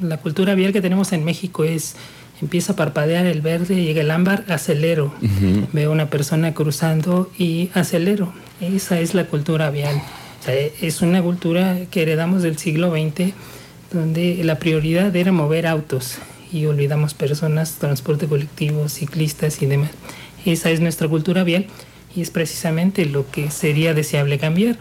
La cultura vial que tenemos en México es empieza a parpadear el verde, llega el ámbar, acelero. Veo una persona cruzando y acelero. Esa es la cultura vial. es una cultura que heredamos del siglo XX, donde la prioridad era mover autos y olvidamos personas, transporte colectivo, ciclistas y demás. Esa es nuestra cultura vial y es precisamente lo que sería deseable cambiar.